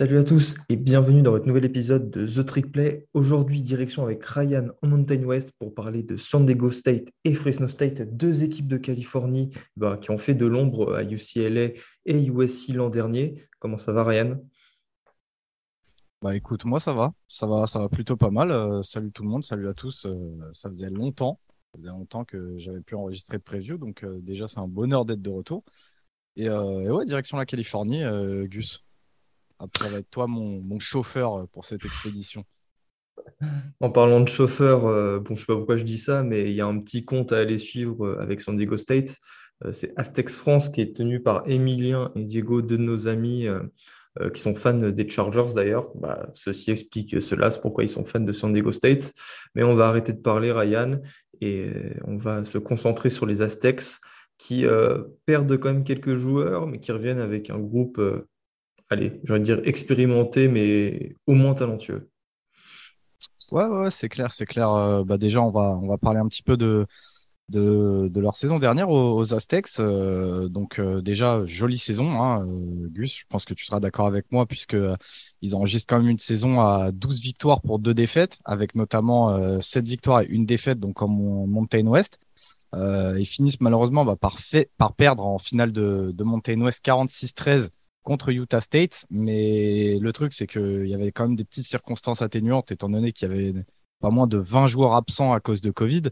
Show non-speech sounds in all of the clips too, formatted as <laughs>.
Salut à tous et bienvenue dans votre nouvel épisode de The Trick Play. Aujourd'hui, direction avec Ryan en Mountain West pour parler de San Diego State et Fresno State, deux équipes de Californie bah, qui ont fait de l'ombre à UCLA et USC l'an dernier. Comment ça va, Ryan? Bah écoute, moi ça va, ça va, ça va plutôt pas mal. Euh, salut tout le monde, salut à tous. Euh, ça faisait longtemps, ça faisait longtemps que j'avais pu enregistrer de preview, donc euh, déjà c'est un bonheur d'être de retour. Et, et ouais, direction la Californie, Gus. Après, ça toi mon, chauffeur euh, pour cette expédition. En parlant de chauffeur, euh, bon, je ne sais pas pourquoi je dis ça, mais il y a un petit compte à aller suivre euh, avec San Diego State. c'est Aztecs France qui est tenu par Emilien et Diego, deux de nos amis qui sont fans des Chargers d'ailleurs. Bah, ceci explique cela, c'est pourquoi ils sont fans de San Diego State. Mais on va arrêter de parler, Ryan, et on va se concentrer sur les Aztecs qui perdent quand même quelques joueurs, mais qui reviennent avec un groupe allez, j'aurais dire expérimenté, mais au moins talentueux. Ouais, ouais, c'est clair, c'est clair. Euh, bah déjà, on va, on va parler un petit peu de, de, leur saison dernière aux, Aztecs. Euh, donc euh, déjà, jolie saison, hein, Gus. Je pense que tu seras d'accord avec moi puisque ils enregistrent quand même une saison à 12 victoires pour deux défaites, avec notamment 7 victoires et une défaite, donc en Mountain West. ils finissent malheureusement bah, par perdre en finale de, de Mountain West 46-13 contre Utah State. Mais le truc, c'est qu'il y avait quand même des petites circonstances atténuantes, étant donné qu'il y avait pas moins de 20 joueurs absents à cause de Covid.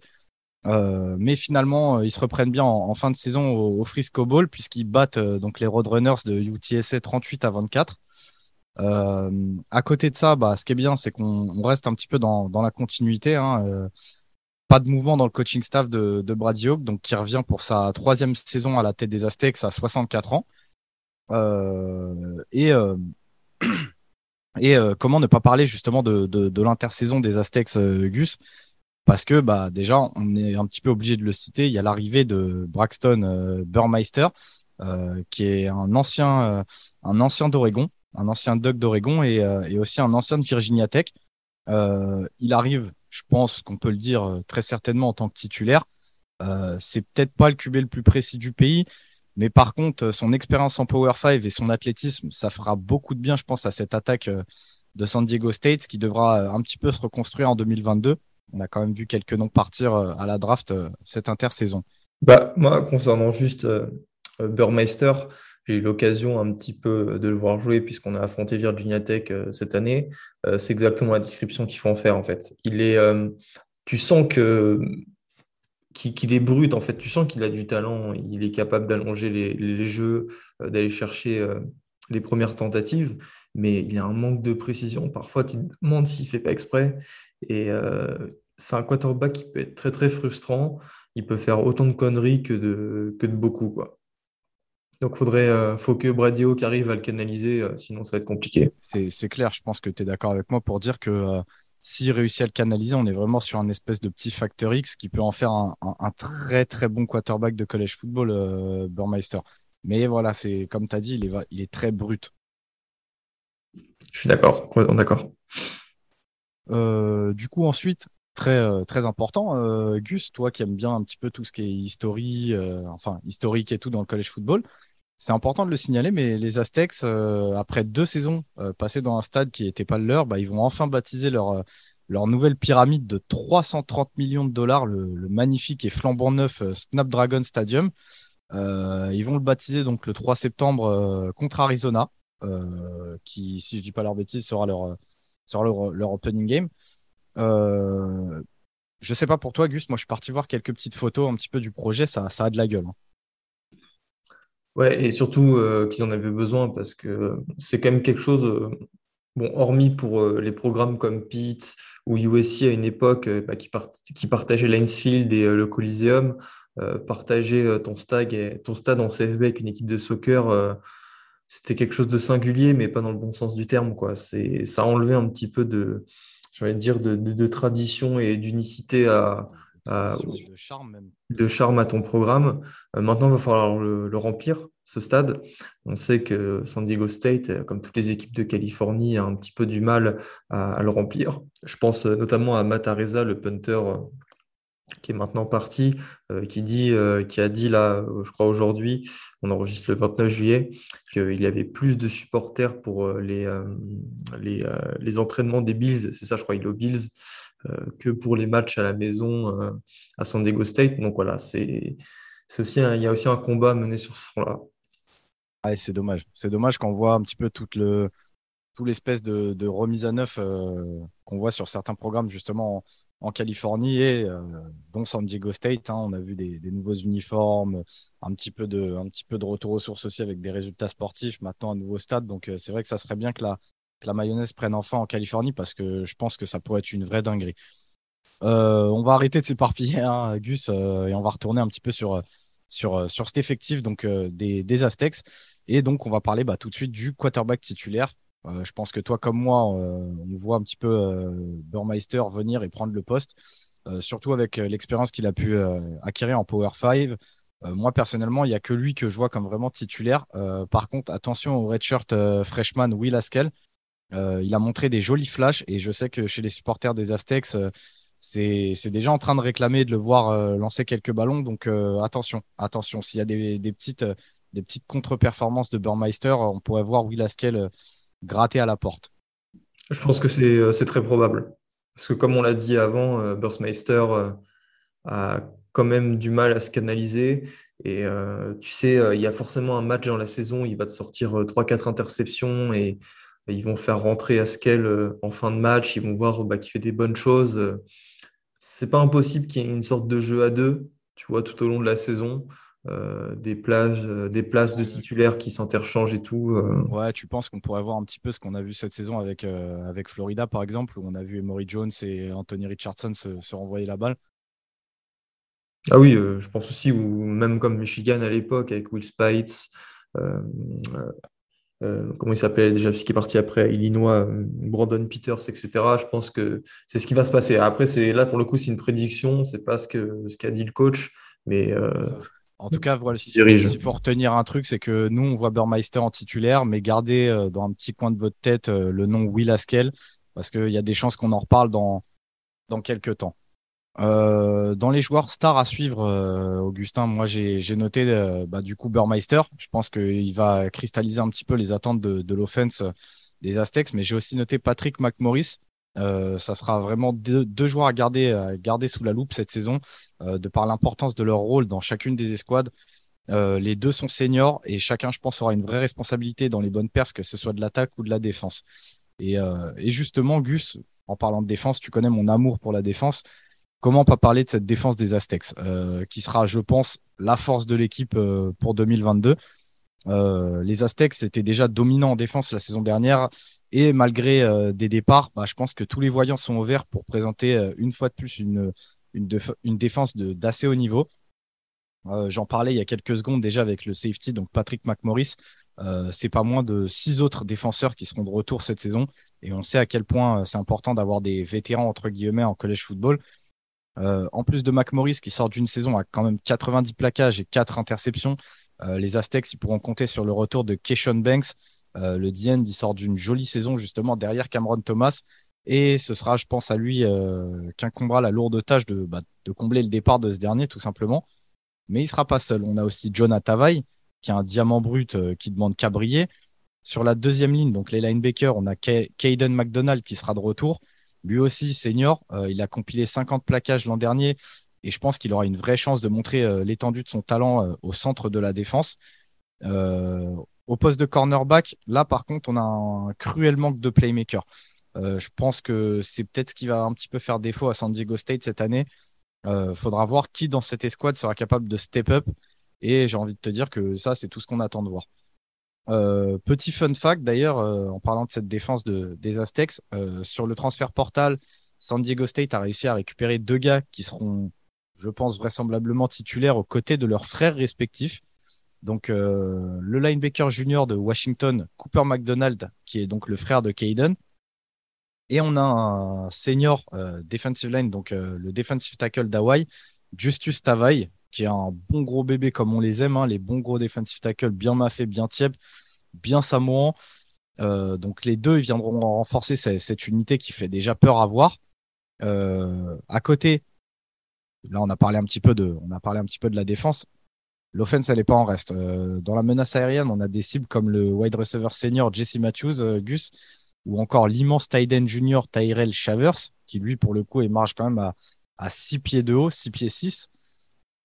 Euh, mais finalement, euh, ils se reprennent bien en, fin de saison au, Frisco Bowl, puisqu'ils battent euh, donc les Roadrunners de UTSA 38 à 24. à côté de ça, bah, ce qui est bien, c'est qu'on reste un petit peu dans, la continuité. Hein, pas de mouvement dans le coaching staff de, de Brady donc qui revient pour sa troisième saison à la tête des Aztecs à 64 ans. Euh, et euh, <clears throat> et euh, comment ne pas parler justement de, de, l'intersaison des Aztecs Gus? Parce que bah déjà on est un petit peu obligé de le citer. Il y a l'arrivée de Braxton Burmeister, qui est un ancien un ancien d'Oregon, un ancien Doug d'Oregon et, et, aussi un ancien de Virginia Tech. il arrive, je pense qu'on peut le dire très certainement en tant que titulaire. c'est peut-être pas le QB le plus précis du pays, mais par contre, euh, son expérience en Power 5 et son athlétisme, ça fera beaucoup de bien, je pense, à cette attaque euh, de San Diego State qui devra euh, un petit peu se reconstruire en 2022. On a quand même vu quelques noms partir à la draft cette intersaison. Bah, moi, concernant juste Burmeister, j'ai eu l'occasion un petit peu de le voir jouer puisqu'on a affronté Virginia Tech cette année. c'est exactement la description qu'il faut en faire en fait. Il est, tu sens que qu'il est brut, en fait. Tu sens qu'il a du talent, il est capable d'allonger les, jeux, euh, d'aller chercher euh, les premières tentatives, mais il a un manque de précision. Parfois, tu te demandes s'il ne fait pas exprès. Et euh, c'est un quarterback qui peut être très, très frustrant. Il peut faire autant de conneries que de, que de beaucoup. Quoi. Donc, il faudrait faut que Bradio qui arrive à le canaliser, sinon ça va être compliqué. C'est clair, je pense que tu es d'accord avec moi pour dire que s'il réussit à le canaliser, on est vraiment sur un espèce de petit facteur X qui peut en faire un, très très bon quarterback de college football, euh, Burmeister. Mais voilà, c'est comme tu as dit, il est, il est très brut. Je suis d'accord, d'accord. Euh, du coup, ensuite, très, euh, très important, Gus, toi qui aimes bien un petit peu tout ce qui est historique, enfin historique et tout dans le college football, c'est important de le signaler, mais les Aztecs, euh, après deux saisons euh, passées dans un stade qui n'était pas le leur, bah, ils vont enfin baptiser leur, euh, nouvelle pyramide de 330 millions de dollars, le, magnifique et flambant neuf Snapdragon Stadium. ils vont le baptiser donc le 3 septembre contre Arizona, qui, si je dis pas leur bêtise, sera leur, sera leur, opening game. je sais pas pour toi, Gus, moi je suis parti voir quelques petites photos un petit peu du projet, ça, ça a de la gueule. Hein. Ouais, et surtout euh, qu'ils en avaient besoin parce que c'est quand même quelque chose, euh, bon, hormis pour euh, les programmes comme Pitt ou USC à une époque bah, qui, qui partageaient Linesfield et le Coliseum, partager ton stade, et, ton stade en CFB avec une équipe de soccer, c'était quelque chose de singulier, mais pas dans le bon sens du terme. Quoi. Ça a enlevé un petit peu de, dire, de, de tradition et d'unicité à, de charme même. De charme à ton programme. maintenant, il va falloir le, remplir, ce stade. On sait que San Diego State, comme toutes les équipes de Californie, a un petit peu du mal à, à le remplir. Je pense notamment à Matt Areza, le punter qui est maintenant parti, euh, qui, dit, euh, qui a dit là, euh, je crois aujourd'hui, on enregistre le 29 juillet, qu'il y avait plus de supporters pour les, les, les, entraînements des Bills, c'est ça je crois, il est aux Bills, que pour les matchs à la maison à San Diego State. Donc voilà, c'est aussi il y a aussi un combat à mener sur ce front-là. Ah, c'est dommage. C'est dommage qu'on voit un petit peu toute le, tout l'espèce de, remise à neuf qu'on voit sur certains programmes justement en Californie et euh, dont San Diego State. Hein, on a vu des, des, nouveaux uniformes, un petit peu de, un petit peu de retour aux sources aussi avec des résultats sportifs. Maintenant un nouveau stade, donc euh, c'est vrai que ça serait bien que la, que la mayonnaise prenne enfin en Californie parce que je pense que ça pourrait être une vraie dinguerie. Euh, on va arrêter de s'éparpiller, <laughs> hein, Gus, euh, et on va retourner un petit peu sur sur sur cet effectif donc des, des Aztecs et donc on va parler bah, tout de suite du quarterback titulaire euh, je pense que toi comme moi, euh, on voit un petit peu euh, Burmeister venir et prendre le poste, surtout avec l'expérience qu'il a pu acquérir en Power 5. moi personnellement, il n'y a que lui que je vois comme vraiment titulaire. par contre, attention au redshirt freshman Will Haskell. Il a montré des jolis flashs et je sais que chez les supporters des Aztecs, c'est déjà en train de réclamer de le voir lancer quelques ballons. Donc attention, attention. S'il y a des, des petites, contre-performances de Burmeister, on pourrait voir Will Haskell gratter à la porte Je pense que euh, c'est très probable. Parce que comme on l'a dit avant, euh, Burstmeister euh, a quand même du mal à se canaliser. Et tu sais, il y a forcément un match dans la saison, il va te sortir 3-4 interceptions et ils vont faire rentrer Askel en fin de match, ils vont voir bah, qu'il fait des bonnes choses. C'est pas impossible qu'il y ait une sorte de jeu à deux, tu vois, tout au long de la saison. Euh, des places, euh, des places de titulaires qui s'interchangent et tout. Euh. Ouais, tu penses qu'on pourrait voir un petit peu ce qu'on a vu cette saison avec, avec Florida, par exemple, où on a vu Emory Jones et Anthony Richardson se, se renvoyer la balle? Ah oui, je pense aussi, ou même comme Michigan à l'époque avec Will Spites. Comment il s'appelait déjà, puisqu'il est parti après Illinois, Brandon Peters, etc. Je pense que c'est ce qui va se passer. Après, c'est là pour le coup, c'est une prédiction, c'est pas ce que ce qu'a dit le coach, mais en tout cas, voilà, s'il faut retenir un truc, c'est que nous, on voit Burmeister en titulaire, mais gardez euh, dans un petit coin de votre tête euh, le nom Will Haskell, parce qu'il y a des chances qu'on en reparle dans, dans quelques temps. Euh, dans les joueurs stars à suivre, Augustin, moi j'ai noté bah, du coup Burmeister. Je pense qu'il va cristalliser un petit peu les attentes de, de l'offense des Aztecs, mais j'ai aussi noté Patrick McMorris, euh, ça sera vraiment deux, joueurs à garder, à garder sous la loupe cette saison, euh, de par l'importance de leur rôle dans chacune des escouades. Euh, les deux sont seniors et chacun, je pense, aura une vraie responsabilité dans les bonnes perfs, que ce soit de l'attaque ou de la défense. Et, et, justement, Gus, en parlant de défense, tu connais mon amour pour la défense. Comment pas parler de cette défense des Aztecs, qui sera, je pense, la force de l'équipe pour 2022. Euh, les Aztecs étaient déjà dominants en défense la saison dernière et malgré euh, des départs, bah, je pense que tous les voyants sont ouverts pour présenter euh, une fois de plus une, une, une défense d'assez haut niveau. J'en parlais il y a quelques secondes déjà avec le safety, donc Patrick McMorris. c'est pas moins de six autres défenseurs qui seront de retour cette saison et on sait à quel point c'est important d'avoir des vétérans entre guillemets en college football. En plus de McMorris qui sort d'une saison à quand même 90 plaquages et 4 interceptions, euh, les Aztecs, ils pourront compter sur le retour de Keishon Banks. Euh, le DN, il sort d'une jolie saison justement derrière Cameron Thomas. Et ce sera, je pense, à lui euh, qu'incombera la lourde tâche de, bah, de combler le départ de ce dernier, tout simplement. Mais il sera pas seul. On a aussi John Atavai, qui est un diamant brut qui demande qu'à. Sur la deuxième ligne, donc les linebackers, on a Caden McDonald qui sera de retour. Lui aussi, senior. il a compilé 50 plaquages l'an dernier et je pense qu'il aura une vraie chance de montrer euh, l'étendue de son talent euh, au centre de la défense. Euh, au poste de cornerback, là par contre, on a un cruel manque de playmaker. je pense que c'est peut-être ce qui va un petit peu faire défaut à San Diego State cette année. Il faudra voir qui dans cette escouade sera capable de step up. Et j'ai envie de te dire que ça, c'est tout ce qu'on attend de voir. Petit fun fact d'ailleurs, en parlant de cette défense de, des Aztecs, sur le transfert portal, San Diego State a réussi à récupérer deux gars qui seront je pense vraisemblablement titulaires aux côtés de leurs frères respectifs. Donc euh, le linebacker junior de Washington, Cooper McDonald, qui est donc le frère de Caden, Et on a un senior defensive line, donc le defensive tackle d'Hawaii, Justus Tavai, qui est un bon gros bébé comme on les aime, hein, les bons gros defensive tackle, bien maffé, bien tiep, bien samoan. Euh, donc les deux ils viendront renforcer cette, unité qui fait déjà peur à voir. Euh, à côté, là on a parlé un petit peu de, la défense. L'offense elle est pas en reste. Euh, dans la menace aérienne, on a des cibles comme le wide receiver senior Jesse Matthews, Gus, ou encore l'immense tight junior Tyrell Shavers, qui lui pour le coup il marche quand même à, à 6 pieds de haut, 6 pieds 6.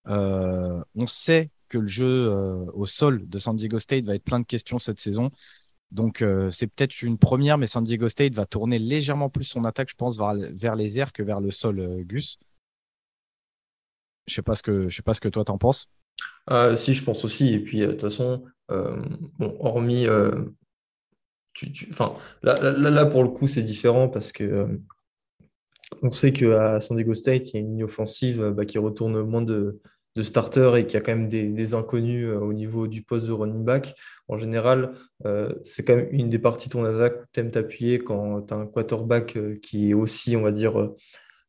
Euh, on sait que le jeu euh, au sol de San Diego State va être plein de questions cette saison. Donc euh, c'est peut-être une première, mais San Diego State va tourner légèrement plus son attaque, je pense, vers, les airs que vers le sol, Gus. Je sais pas ce que je sais pas ce que toi t'en penses. si, je pense aussi. Et puis de toute façon, hormis, enfin, là, pour le coup, c'est différent parce que on sait qu'à San Diego State, il y a une offensive bah, qui retourne moins de, de starter et qu'il y a quand même des, inconnus euh, au niveau du poste de running back. En général, euh, c'est quand même une des parties de ton attaque où tu aimes t'appuyer quand tu as un quarterback euh, qui est aussi, on va dire,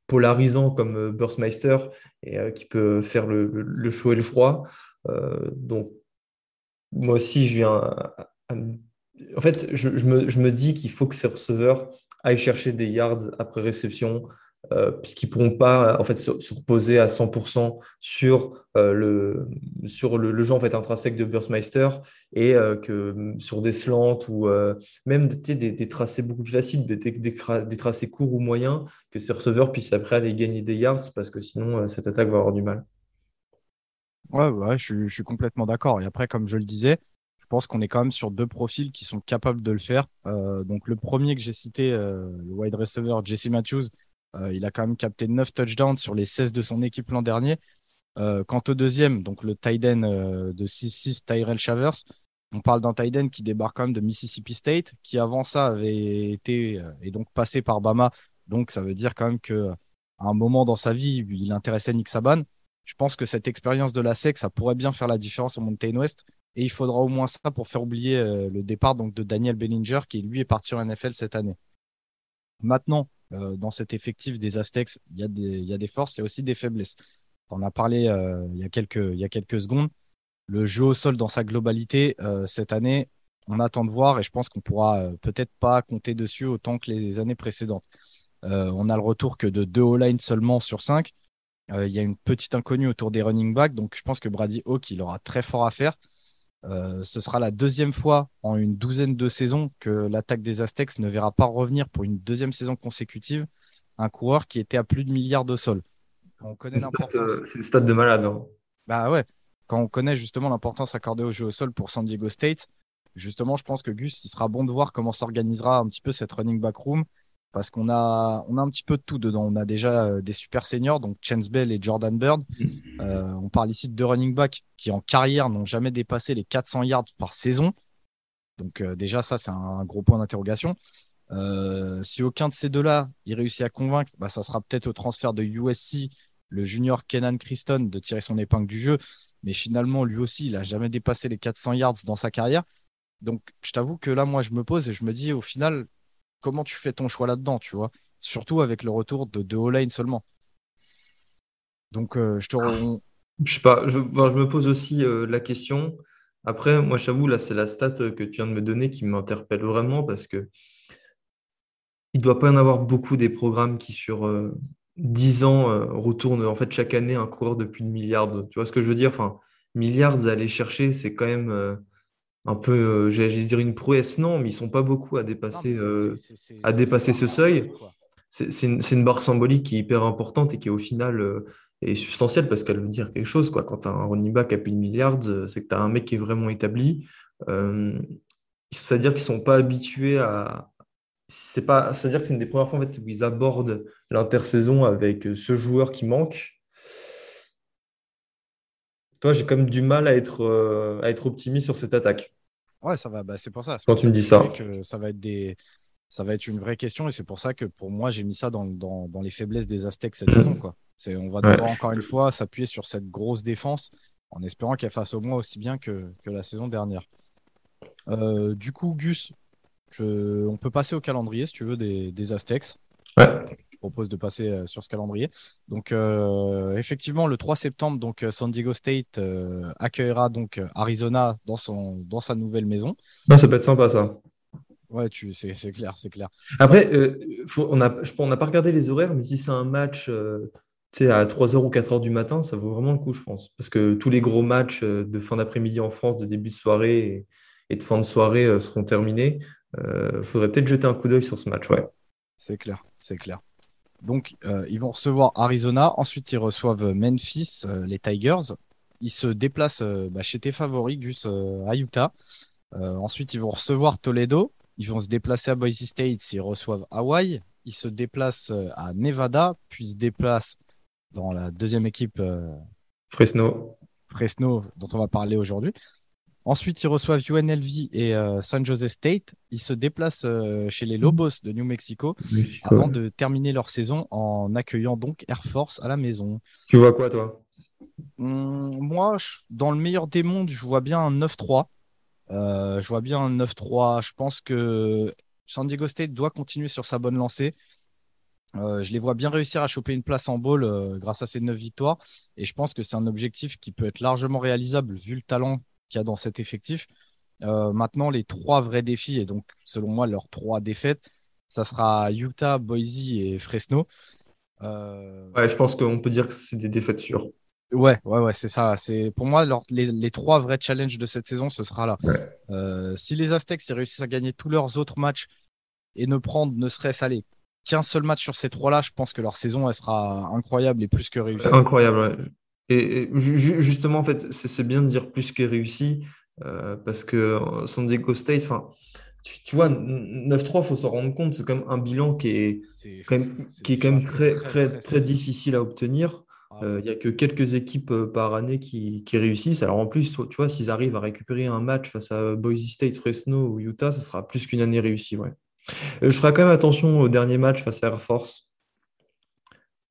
polarisant comme Burstmeister et qui peut faire le, chaud et le froid. donc, moi aussi, je viens. En fait, je, me, je me dis qu'il faut que ces receveurs aillent chercher des yards après réception, euh, puisqu'ils ne pourront pas en fait, se, reposer à 100% sur, euh, le, sur le, jeu en fait, intrinsèque de Burstmeister et euh, que sur des slants ou même des, des, tracés beaucoup plus faciles, des, tracés courts ou moyens, que ces receveurs puissent après aller gagner des yards parce que sinon cette attaque va avoir du mal. Ouais, ouais je, suis complètement d'accord. Et après, comme je le disais, je pense qu'on est quand même sur deux profils qui sont capables de le faire. donc le premier que j'ai cité, le wide receiver Jesse Matthews, euh, il a quand même capté 9 touchdowns sur les 16 de son équipe l'an dernier. Euh, quant au deuxième, donc le end euh, de 6-6, Tyrell Shavers, on parle d'un end qui débarque quand même de Mississippi State, qui avant ça avait été et donc passé par Bama. Donc ça veut dire quand même que à un moment dans sa vie, il intéressait Nick Saban. Je pense que cette expérience de la SEC, ça pourrait bien faire la différence au Mountain West. Et il faudra au moins ça pour faire oublier le départ donc, de Daniel Bellinger, qui lui est parti en NFL cette année. Maintenant, euh, dans cet effectif des Aztecs, il y, a des, forces, il y a aussi des faiblesses. On a parlé euh, il, y a quelques, secondes. Le jeu au sol dans sa globalité, euh, cette année, on attend de voir et je pense qu'on pourra peut-être pas compter dessus autant que les années précédentes. on a le retour que de deux all-line seulement sur cinq. il y a une petite inconnue autour des running backs, donc je pense que Brady Hawk, il aura très fort à faire. Euh, ce sera la deuxième fois en une douzaine de saisons que l'attaque des Aztecs ne verra pas revenir pour une deuxième saison consécutive un coureur qui était à plus de milliards de sol. On connaît l'importance. Euh, c'est le stade de malade. Hein. Bah ouais. Quand on connaît justement l'importance accordée au jeu au sol pour San Diego State, justement, je pense que Gus, il sera bon de voir comment s'organisera un petit peu cette running back room parce qu'on a, on a un petit peu de tout dedans. On a déjà euh, des super seniors, donc Chance Bell et Jordan Bird. Euh, on parle ici de deux running backs qui, en carrière, n'ont jamais dépassé les 400 yards par saison. Donc, euh, déjà, ça, c'est un, gros point d'interrogation. si aucun de ces deux-là, il réussit à convaincre, bah, ça sera peut-être au transfert de USC, le junior Kenan Christon, de tirer son épingle du jeu. Mais finalement, lui aussi, il n'a jamais dépassé les 400 yards dans sa carrière. Donc, je t'avoue que là, moi, je me pose et je me dis, au final, comment tu fais ton choix là-dedans, tu vois Surtout avec le retour de, de seulement. Donc, euh, je te. Je sais pas, je, me pose aussi euh, la question. Après, moi, j'avoue, là, c'est la stat que tu viens de me donner qui m'interpelle vraiment parce que il doit pas y en avoir beaucoup des programmes qui, sur 10 euh, ans, retournent en fait chaque année un coureur de plus de milliards. Tu vois ce que je veux dire? Enfin, Milliards à aller chercher, c'est quand même un peu, euh, j'allais dire une prouesse, non, mais ils sont pas beaucoup à dépasser, euh, à dépasser ce seuil. C'est une, une, barre symbolique qui est hyper importante et qui au final euh, est substantielle parce qu'elle veut dire quelque chose. Quoi. Quand tu as un running back à plus de milliards, c'est que tu as un mec qui est vraiment établi. C'est-à-dire qu'ils sont pas habitués à. C'est pas, c'est-à-dire que c'est une des premières fois en fait, où ils abordent l'intersaison avec ce joueur qui manque. Toi, j'ai comme du mal à être, à être optimiste sur cette attaque. Ouais, ça va. Bah, c'est pour ça. Quand tu me dis ça. Que ça va être des. Ça va être une vraie question et c'est pour ça que pour moi j'ai mis ça dans, dans, dans les faiblesses des Aztecs cette <clears throat> saison. Quoi. On va devoir encore une fois s'appuyer sur cette grosse défense en espérant qu'elle fasse au moins aussi bien que, que la saison dernière. Euh, du coup, Gus, on peut passer au calendrier si tu veux des, des Aztecs. Ouais. Propose de passer euh, sur ce calendrier. Donc, euh, effectivement, le 3 septembre, donc, euh, San Diego State accueillera donc Arizona dans, son, dans sa nouvelle maison. Non, ça peut être sympa, ça. Ouais, tu, c'est, c'est clair, c'est clair. Après, on n'a on pas regardé les horaires, mais si c'est un match à 3h ou 4h du matin, ça vaut vraiment le coup, je pense. Parce que tous les gros matchs de fin d'après-midi en France, de début de soirée et, et de fin de soirée seront terminés. Il faudrait peut-être jeter un coup d'œil sur ce match, ouais. C'est clair, c'est clair. Donc, euh, ils vont recevoir Arizona. Ensuite, ils reçoivent Memphis, euh, les Tigers. Ils se déplacent euh, bah, chez tes favoris, Gus, à Utah. ensuite, ils vont recevoir Toledo. Ils vont se déplacer à Boise State. Ils reçoivent Hawaii. Ils se déplacent à Nevada, puis se déplacent dans la deuxième équipe. Fresno. Fresno, dont on va parler aujourd'hui. Ensuite, ils reçoivent UNLV et euh, San Jose State. Ils se déplacent euh, chez les Lobos de New Mexico, avant de terminer leur saison en accueillant donc Air Force à la maison. Tu vois quoi, toi? Hum, Moi, dans le meilleur des mondes, je vois bien un 9-3. Euh, je vois bien un 9-3. Je pense que San Diego State doit continuer sur sa bonne lancée. je les vois bien réussir à choper une place en bowl grâce à ces 9 victoires. Et je pense que c'est un objectif qui peut être largement réalisable vu le talent qu'il y a dans cet effectif. Euh, maintenant, les trois vrais défis, et donc selon moi, leurs trois défaites, ça sera Utah, Boise et Fresno. Euh, ouais, je pense qu'on peut dire que c'est des défaites sûres. Ouais, ouais, ouais, c'est ça. C'est pour moi les, trois vrais challenges de cette saison, ce sera là. Euh, si les Aztecs réussissent à gagner tous leurs autres matchs et ne prendre ne serait-ce aller qu'un seul match sur ces trois-là, je pense que leur saison elle sera incroyable et plus que réussie. Incroyable. Ouais. Et, justement, en fait, c'est bien de dire plus que réussi, euh, parce que euh, San Diego State, enfin, tu, vois, 9-3, il faut s'en rendre compte, c'est quand même un bilan qui est, quand même, qui est quand même très, très, très, difficile à obtenir. Ah euh, il n'y a que quelques équipes par année qui, qui, réussissent. Alors en plus, tu vois, s'ils arrivent à récupérer un match face à Boise State, Fresno ou Utah, ce sera plus qu'une année réussie. Ouais. je ferai quand même attention au dernier match face à Air Force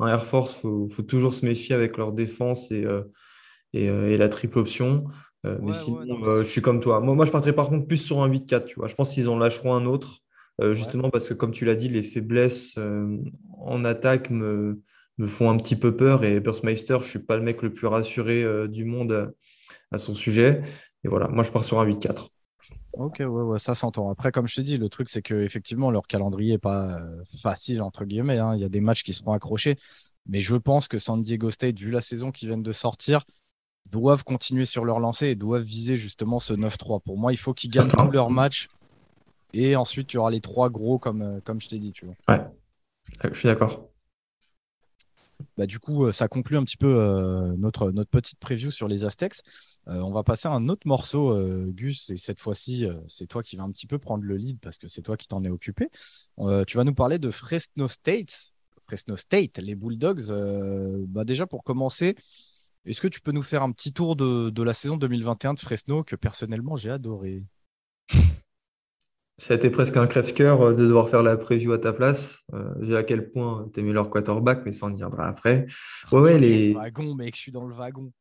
Air Force, il faut, toujours se méfier avec leur défense et, euh, euh, et, la triple option. Euh, mais sinon, je suis comme toi. Moi, moi, je partirais par contre plus sur un 8-4. Tu vois. Je pense qu'ils en lâcheront un autre, justement parce que, comme tu l'as dit, les faiblesses en attaque me, me, font un petit peu peur. Et Burstmeister, je ne suis pas le mec le plus rassuré du monde à, son sujet. Et voilà, moi, je pars sur un 8-4. Ok, ouais, ouais, ça s'entend. Après, comme je te dis, le truc, c'est que effectivement, leur calendrier est pas euh, facile, entre guillemets. Hein. Il y a des matchs qui seront accrochés. Mais je pense que San Diego State, vu la saison qui vient de sortir, doivent continuer sur leur lancée et doivent viser justement ce 9-3. Pour moi, il faut qu'ils gagnent tous leurs matchs. Et ensuite, tu auras les trois gros, comme, euh, comme je t'ai dit. Tu vois. Ouais, je suis d'accord. Bah, du coup, euh, ça conclut un petit peu euh, notre, petite preview sur les Aztecs. Euh, on va passer à un autre morceau, Gus, et cette fois-ci, c'est toi qui vas un petit peu prendre le lead parce que c'est toi qui t'en es occupé. tu vas nous parler de Fresno State. Fresno State, les Bulldogs. bah déjà, pour commencer, est-ce que tu peux nous faire un petit tour de la saison 2021 de Fresno que personnellement j'ai adoré? <laughs> ça a été presque un crève-cœur euh, de devoir faire la preview à ta place. Euh, j'ai à quel point tu aimais leur quarterback, mais ça on y reviendra après. Ouais, ouais, les... wagon, mec, je suis dans le wagon.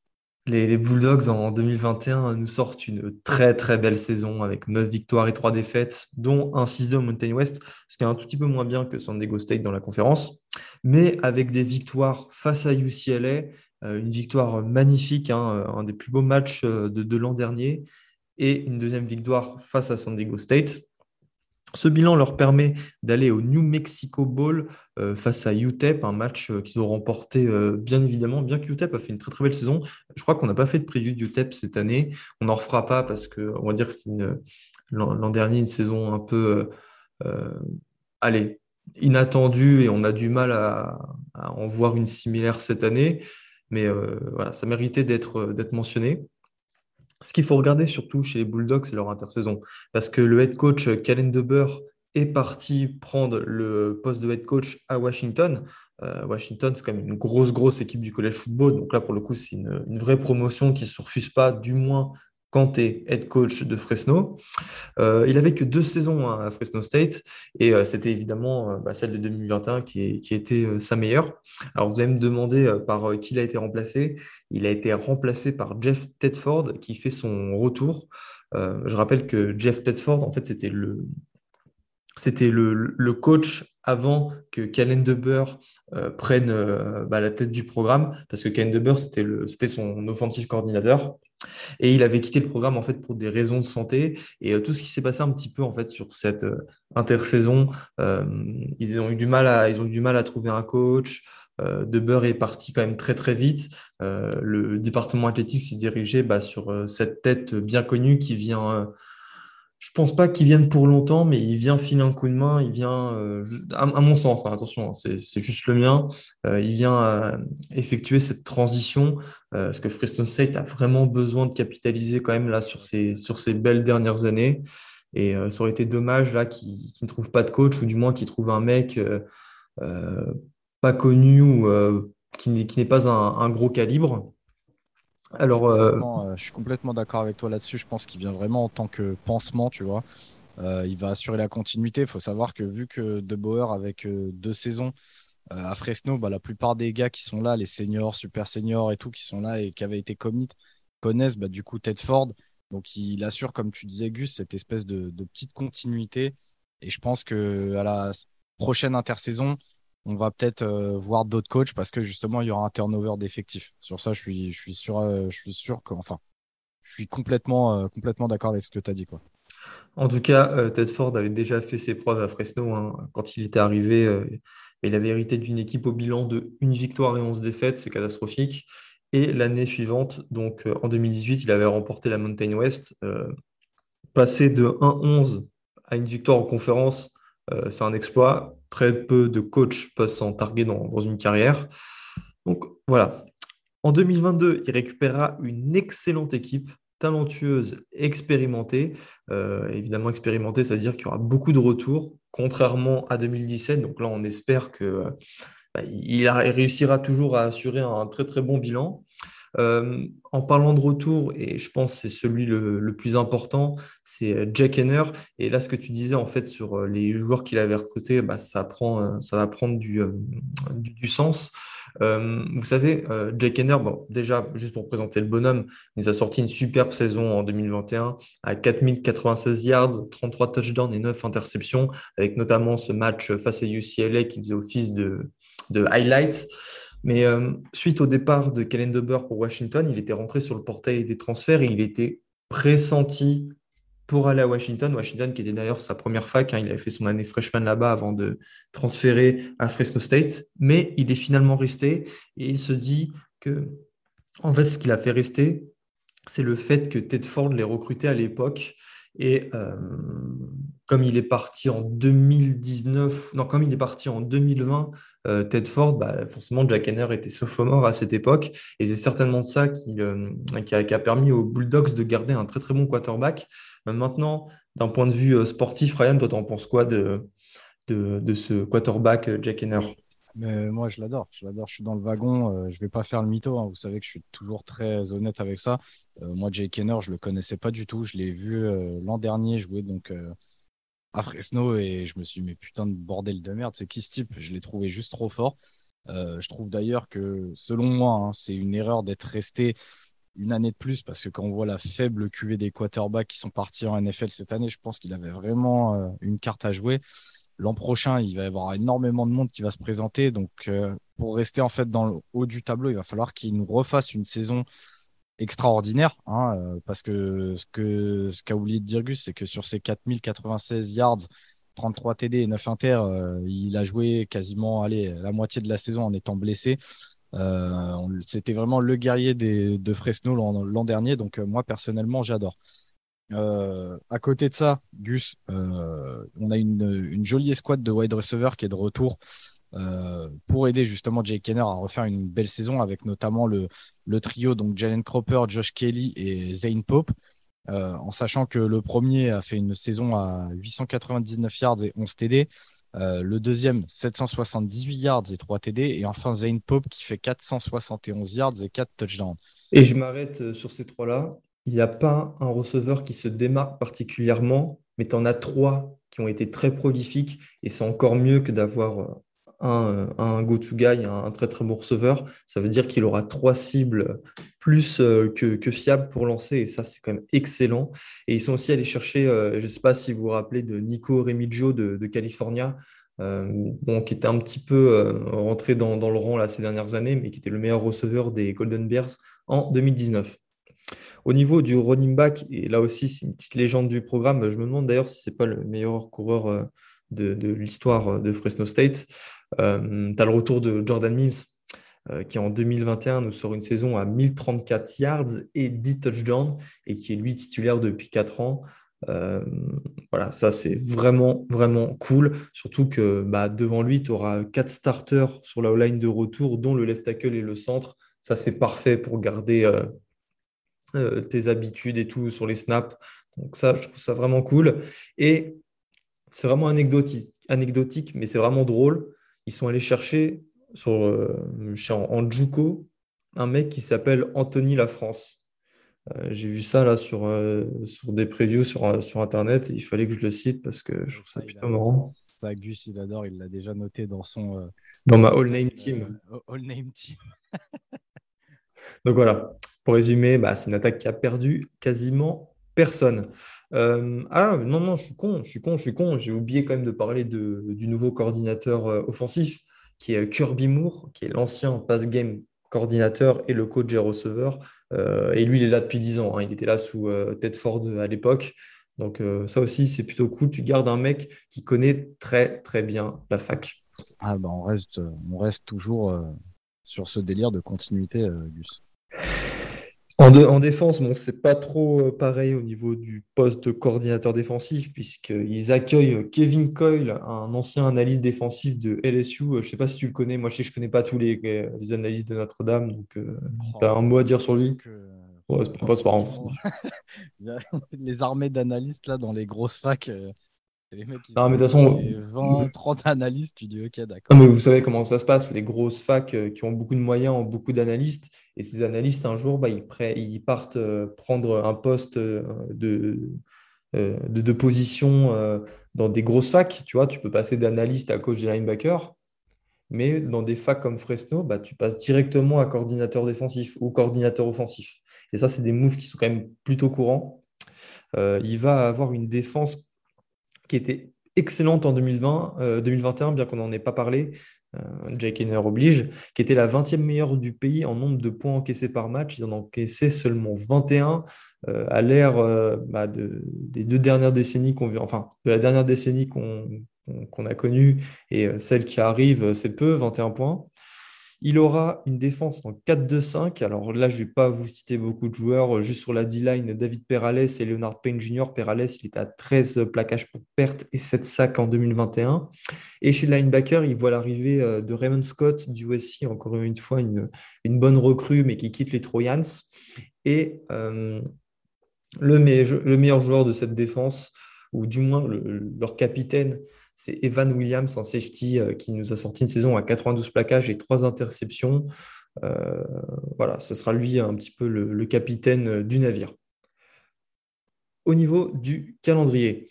Les, Bulldogs en 2021 nous sortent une très très belle saison avec 9 victoires et 3 défaites, dont un 6-2 au Mountain West, ce qui est un tout petit peu moins bien que San Diego State dans la conférence, mais avec des victoires face à UCLA, euh, une victoire magnifique, hein, un des plus beaux matchs de, de l'an dernier, et une deuxième victoire face à San Diego State. Ce bilan leur permet d'aller au New Mexico Bowl euh, face à UTEP, un match euh, qu'ils ont remporté euh, bien évidemment, bien que UTEP a fait une très très belle saison. Je crois qu'on n'a pas fait de preview de UTEP cette année. On n'en refera pas parce qu'on va dire que c'était l'an dernier une saison un peu inattendue et on a du mal à, à, en voir une similaire cette année. Mais voilà, ça méritait d'être mentionné. Ce qu'il faut regarder surtout chez les Bulldogs, c'est leur intersaison. Parce que le head coach Kalen Deber est parti prendre le poste de head coach à Washington. Euh, Washington, c'est quand même une grosse, grosse équipe du college football. Donc là, pour le coup, c'est une, vraie promotion qui ne se refuse pas, du moins es head coach de Fresno. Euh, il avait que deux saisons à Fresno State et euh, c'était évidemment euh, bah, celle de 2021 qui, était sa meilleure. Alors vous allez me demander par qui il a été remplacé. Il a été remplacé par Jeff Tedford qui fait son retour. je rappelle que Jeff Tedford, en fait, c'était le, c'était le, coach avant que Kalen DeBur euh, prenne bah, la tête du programme, parce que Kalen c'était, c'était son offensive coordinateur. Et il avait quitté le programme en fait pour des raisons de santé. Et euh, tout ce qui s'est passé un petit peu en fait sur cette intersaison, ils ont eu du mal à ils ont eu du mal à trouver un coach. Deber est parti quand même très très vite. le département athlétique s'est dirigé bah, sur cette tête bien connue qui vient je pense pas qu'il vienne pour longtemps, mais il vient filer un coup de main. Il vient, euh, à, mon sens, hein, attention, hein, c'est juste le mien. Euh, il vient euh, effectuer cette transition parce que Fresno State a vraiment besoin de capitaliser quand même là sur ces sur ces belles dernières années. Et ça aurait été dommage là qu'il ne trouve pas de coach ou du moins qu'il trouve un mec pas connu ou qui n'est pas un gros calibre. Alors, euh, euh, je suis complètement d'accord avec toi là-dessus. Je pense qu'il vient vraiment en tant que pansement, tu vois. Euh, il va assurer la continuité. Il faut savoir que vu que De Boer, avec deux saisons à Fresno, bah, la plupart des gars qui sont là, les seniors, super seniors et tout, qui sont là et qui avaient été commit, connaissent bah, du coup Ted Ford. Donc, il assure, comme tu disais, Gus, cette espèce de, de petite continuité. Et je pense que à la prochaine intersaison, on va peut-être euh, voir d'autres coachs parce que justement il y aura un turnover d'effectifs. Sur ça, je suis, sûr, euh, je suis sûr que, enfin, je suis complètement, euh, d'accord avec ce que tu as dit. En tout cas, Ted Ford avait déjà fait ses preuves à Fresno hein. quand il était arrivé. il avait hérité d'une équipe au bilan de une victoire et 11 défaites, c'est catastrophique. Et l'année suivante, donc en 2018, il avait remporté la Mountain West. passé de 1-11 à une victoire en conférence, c'est un exploit très peu de coachs peuvent s'en targuer dans, une carrière. Donc voilà. En 2022, il récupérera une excellente équipe, talentueuse, expérimentée. Euh, évidemment, expérimentée, ça veut dire qu'il y aura beaucoup de retours, contrairement à 2017. Donc là, on espère que bah, il réussira toujours à assurer un très très bon bilan. Euh, en parlant de retour, et je pense c'est celui le, plus important, c'est euh, Jack Henner. Et là, ce que tu disais en fait sur euh, les joueurs qu'il avait recrutés, bah, ça, prend, ça va prendre du, du, sens. vous savez, Jack Henner, bon, déjà, juste pour présenter le bonhomme, il nous a sorti une superbe saison en 2021 à 4096 yards, 33 touchdowns et 9 interceptions, avec notamment ce match face à UCLA qui faisait office de, de highlights. Mais euh, suite au départ de Kellen DeBur pour Washington, il était rentré sur le portail des transferts et il était pressenti pour aller à Washington. Washington, qui était d'ailleurs sa première fac, hein, il avait fait son année freshman là-bas avant de transférer à Fresno State. Mais il est finalement resté et il se dit que, en fait, ce qu'il a fait rester, c'est le fait que Ted Ford l'ait recruté à l'époque. Et euh, comme il est parti en 2019, non, comme il est parti en 2020, euh, Ted Ford, bah, forcément, Jack Henner était sophomore à cette époque. Et c'est certainement ça qui, euh, qui, a, permis aux Bulldogs de garder un très très bon quarterback. Maintenant, d'un point de vue sportif, Ryan, toi, t'en penses quoi de, de, ce quarterback Jack Henner mais moi, je l'adore. Je l'adore. Je suis dans le wagon. je vais pas faire le mytho. Hein. Vous savez que je suis toujours très honnête avec ça. moi, Jake Henner, je le connaissais pas du tout. Je l'ai vu l'an dernier jouer donc à Fresno et je me suis dit, mais putain de bordel de merde, c'est qui ce type? Je l'ai trouvé juste trop fort. Euh, je trouve d'ailleurs que, selon moi, hein, c'est une erreur d'être resté une année de plus parce que quand on voit la faible QV des quarterbacks qui sont partis en NFL cette année, je pense qu'il avait vraiment euh, une carte à jouer. L'an prochain, il va y avoir énormément de monde qui va se présenter. Donc, euh, pour rester en fait dans le haut du tableau, il va falloir qu'il nous refasse une saison extraordinaire, hein, euh, parce que ce que ce qu'a oublié de dire Gus, c'est que sur ces 4096 yards, 33 TD et 9 inter, euh, il a joué quasiment la moitié de la saison en étant blessé. C'était vraiment le guerrier de Fresno l'an dernier, donc moi personnellement j'adore. À côté de ça, Gus, on a une, jolie escouade de wide receiver qui est de retour. Euh, pour aider justement Jake Kenner à refaire une belle saison avec notamment le, trio, donc Jalen Cropper, Josh Kelly et Zane Pope. Euh, en sachant que le premier a fait une saison à 899 yards et 11 TD. Euh, le deuxième, 778 yards et 3 TD. Et enfin, Zane Pope qui fait 471 yards et 4 touchdowns. Et je m'arrête sur ces trois-là. Il n'y a pas un receveur qui se démarque particulièrement, mais tu en as trois qui ont été très prolifiques. Et c'est encore mieux que d'avoir un, un go-to-guy, un, très très bon receveur. Ça veut dire qu'il aura trois cibles plus euh, que, fiables pour lancer, et ça, c'est quand même excellent. Et ils sont aussi allés chercher, euh, je ne sais pas si vous vous rappelez de Nico Remigio de, de California, euh, qui était un petit peu rentré dans, dans, le rang ces dernières années, mais qui était le meilleur receveur des Golden Bears en 2019. Au niveau du running back, et là aussi c'est une petite légende du programme, je me demande d'ailleurs si ce n'est pas le meilleur coureur de, de l'histoire de Fresno State. Euh, tu as le retour de Jordan Mills, euh, qui en 2021 nous sort une saison à 1034 yards et 10 touchdowns, et qui est lui titulaire depuis 4 ans. Euh, voilà, ça c'est vraiment, vraiment cool. Surtout que bah, devant lui, tu auras 4 starters sur la line de retour, dont le left tackle et le centre. Ça c'est parfait pour garder tes habitudes et tout sur les snaps. Donc ça, je trouve ça vraiment cool. Et c'est vraiment anecdotique, anecdotique mais c'est vraiment drôle ils sont allés chercher sur, euh, en, Juco un mec qui s'appelle Anthony La France. Euh, j'ai vu ça là sur, euh, sur des previews sur, sur Internet. il fallait que je le cite parce que je trouve ça, plutôt marrant. Ça, Gus, il adore. Il l'a déjà noté dans son. dans ma All Name Team. all Name Team. Donc voilà. Pour résumer, bah, c'est une attaque qui a perdu quasiment personne. Euh, ah non, non, je suis con, je suis con, je suis con. J'ai oublié quand même de parler du nouveau coordinateur euh, offensif qui est Kirby Moore, qui est l'ancien pass game coordinateur et le coach des receveurs. Euh, et lui, il est là depuis 10 ans. Hein. Il était là sous Ted Ford à l'époque. Donc ça aussi, c'est plutôt cool. Tu gardes un mec qui connaît très très bien la fac. Ah bah on reste, on reste toujours sur ce délire de continuité, Gus. En, défense, bon, c'est pas trop euh, pareil au niveau du poste de coordinateur défensif, puisqu'ils accueillent Kevin Coyle, un ancien analyste défensif de LSU. Euh, je sais pas si tu le connais, moi je sais que je connais pas tous les, les analystes de Notre-Dame, donc euh, oh, tu as un mot à dire sur lui? c'est pas, pas, <laughs> les armées d'analystes là dans les grosses facs. Les mecs qui non, mais de toute façon, 20, 30 analystes, tu dis ok, d'accord. mais vous savez comment ça se passe. Les grosses facs euh, qui ont beaucoup de moyens ont beaucoup d'analystes. Et ces analystes, un jour, bah, ils, ils, partent euh, prendre un poste euh, de, de, de position dans des grosses facs. Tu vois, tu peux passer d'analyste à coach de linebacker. Mais dans des facs comme Fresno, bah, tu passes directement à coordinateur défensif ou coordinateur offensif. Et ça, c'est des moves qui sont quand même plutôt courants. il va avoir une défense qui était excellente en 2020, 2021, euh, bien qu'on n'en ait pas parlé. Euh, Jake Henner oblige, qui était la 20e meilleure du pays en nombre de points encaissés par match. Ils en encaissé seulement 21 euh, à l'ère bah, des deux dernières décennies qu'on enfin de la dernière décennie qu'on a connue et celle qui arrive, c'est peu, 21 points. Il aura une défense en 4-2-5. Alors là, je ne vais pas vous citer beaucoup de joueurs. Euh, juste sur la D-line, David Perales et Leonard Payne Jr. Perales, il est à 13 plaquages pour perte et 7 sacs en 2021. Et chez linebacker, il voit l'arrivée euh, de Raymond Scott du USC, encore une fois, une, bonne recrue, mais qui quitte les Trojans. Et euh, le, meilleur, joueur de cette défense, ou du moins leur capitaine, c'est Evan Williams, un safety euh, qui nous a sorti une saison à 92 plaquages et 3 interceptions. Euh, voilà, ce sera lui un petit peu le, capitaine euh, du navire. Au niveau du calendrier.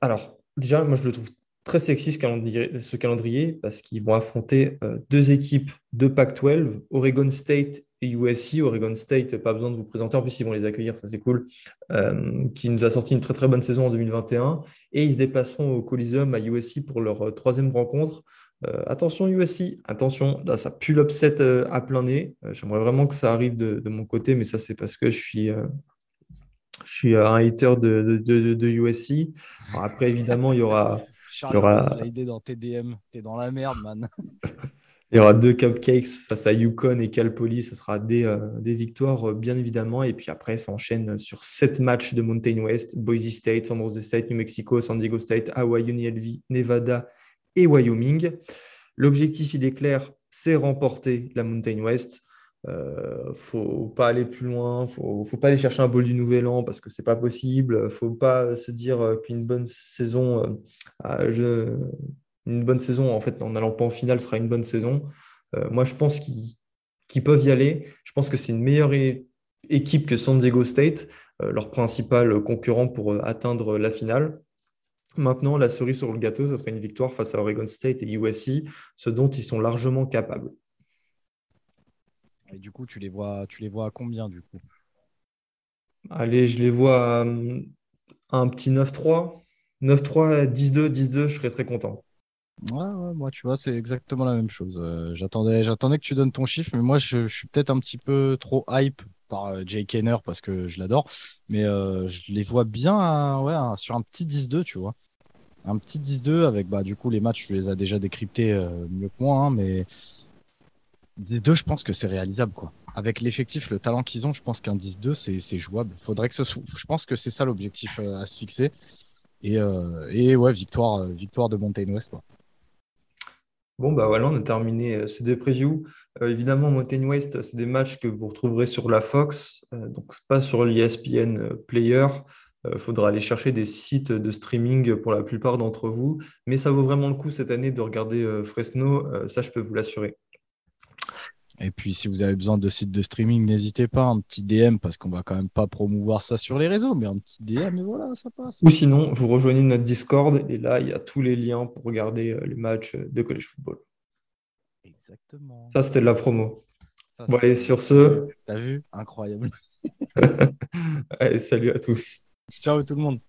Alors, déjà, moi je le trouve très sexy ce calendrier, ce calendrier parce qu'ils vont affronter deux équipes de Pac-12, Oregon State et USC, Oregon State, pas besoin de vous présenter, en plus ils vont les accueillir, ça c'est cool, euh, qui nous a sorti une très très bonne saison en 2021. Et ils se déplaceront au Coliseum à USC pour leur euh, troisième rencontre. Euh, attention USC, attention, là ça pue l'upset à plein nez. J'aimerais vraiment que ça arrive de, mon côté, mais ça c'est parce que je suis, je suis un hater de, de USC. après évidemment il y aura... Charles, il y aura... dans TDM, t'es dans la merde man. <laughs> Il y aura deux cupcakes face à Yukon et Cal Poly. Ce sera des, euh, des victoires, euh, bien évidemment. Et puis après, ça enchaîne sur sept matchs de Mountain West Boise State, San Jose State, New Mexico, San Diego State, Hawaii, UNLV, Nevada et Wyoming. L'objectif, il est clair c'est remporter la Mountain West. Euh, faut pas aller plus loin, faut, faut pas aller chercher un bol du Nouvel An parce que c'est pas possible. Faut pas se dire qu'une bonne saison, je, une bonne saison, en fait, en allant pas en finale, sera une bonne saison. Euh, moi, je pense qu'ils peuvent y aller. Je pense que c'est une meilleure équipe que San Diego State, euh, leur principal concurrent pour euh, atteindre la finale. Maintenant, la cerise sur le gâteau, ce serait une victoire face à Oregon State et USC, ce dont ils sont largement capables. Et du coup, tu les vois, tu les vois à combien du coup? Allez, je les vois à un petit 9-3. 9-3, 10-2, 10-2, je serais très content. Ouais, ouais, moi, tu vois, c'est exactement la même chose. Euh, j'attendais, j'attendais que tu donnes ton chiffre, mais moi, je, suis peut-être un petit peu trop hype par euh, Jay Kenner parce que je l'adore. Mais euh, je les vois bien ouais, sur un petit 10-2, tu vois. Un petit 10-2 avec, bah, du coup, les matchs, tu les as déjà décryptés mieux que moi, hein, mais 10-2, je pense que c'est réalisable, quoi. Avec l'effectif, le talent qu'ils ont, je pense qu'un 10-2, c'est jouable. Faudrait que ce soit... Je pense que c'est ça l'objectif à se fixer. Et, et ouais, victoire, victoire de Mountain West, quoi. Bon, bah voilà, on a terminé euh, ces deux previews. Euh, évidemment, Mountain West, c'est des matchs que vous retrouverez sur la Fox, euh, donc pas sur l'ESPN Player. Il faudra aller chercher des sites de streaming pour la plupart d'entre vous, mais ça vaut vraiment le coup cette année de regarder Fresno, ça je peux vous l'assurer. Et puis, si vous avez besoin de sites de streaming, n'hésitez pas, un petit DM, parce qu'on va quand même pas promouvoir ça sur les réseaux, mais un petit DM, et voilà, ça passe. Ou sinon, vous rejoignez notre Discord, et là, il y a tous les liens pour regarder euh, les matchs de college football. Exactement. Ça, c'était de la promo. bon, allez, sur ce. T'as vu? Incroyable. <laughs> allez, salut à tous. Ciao tout le monde.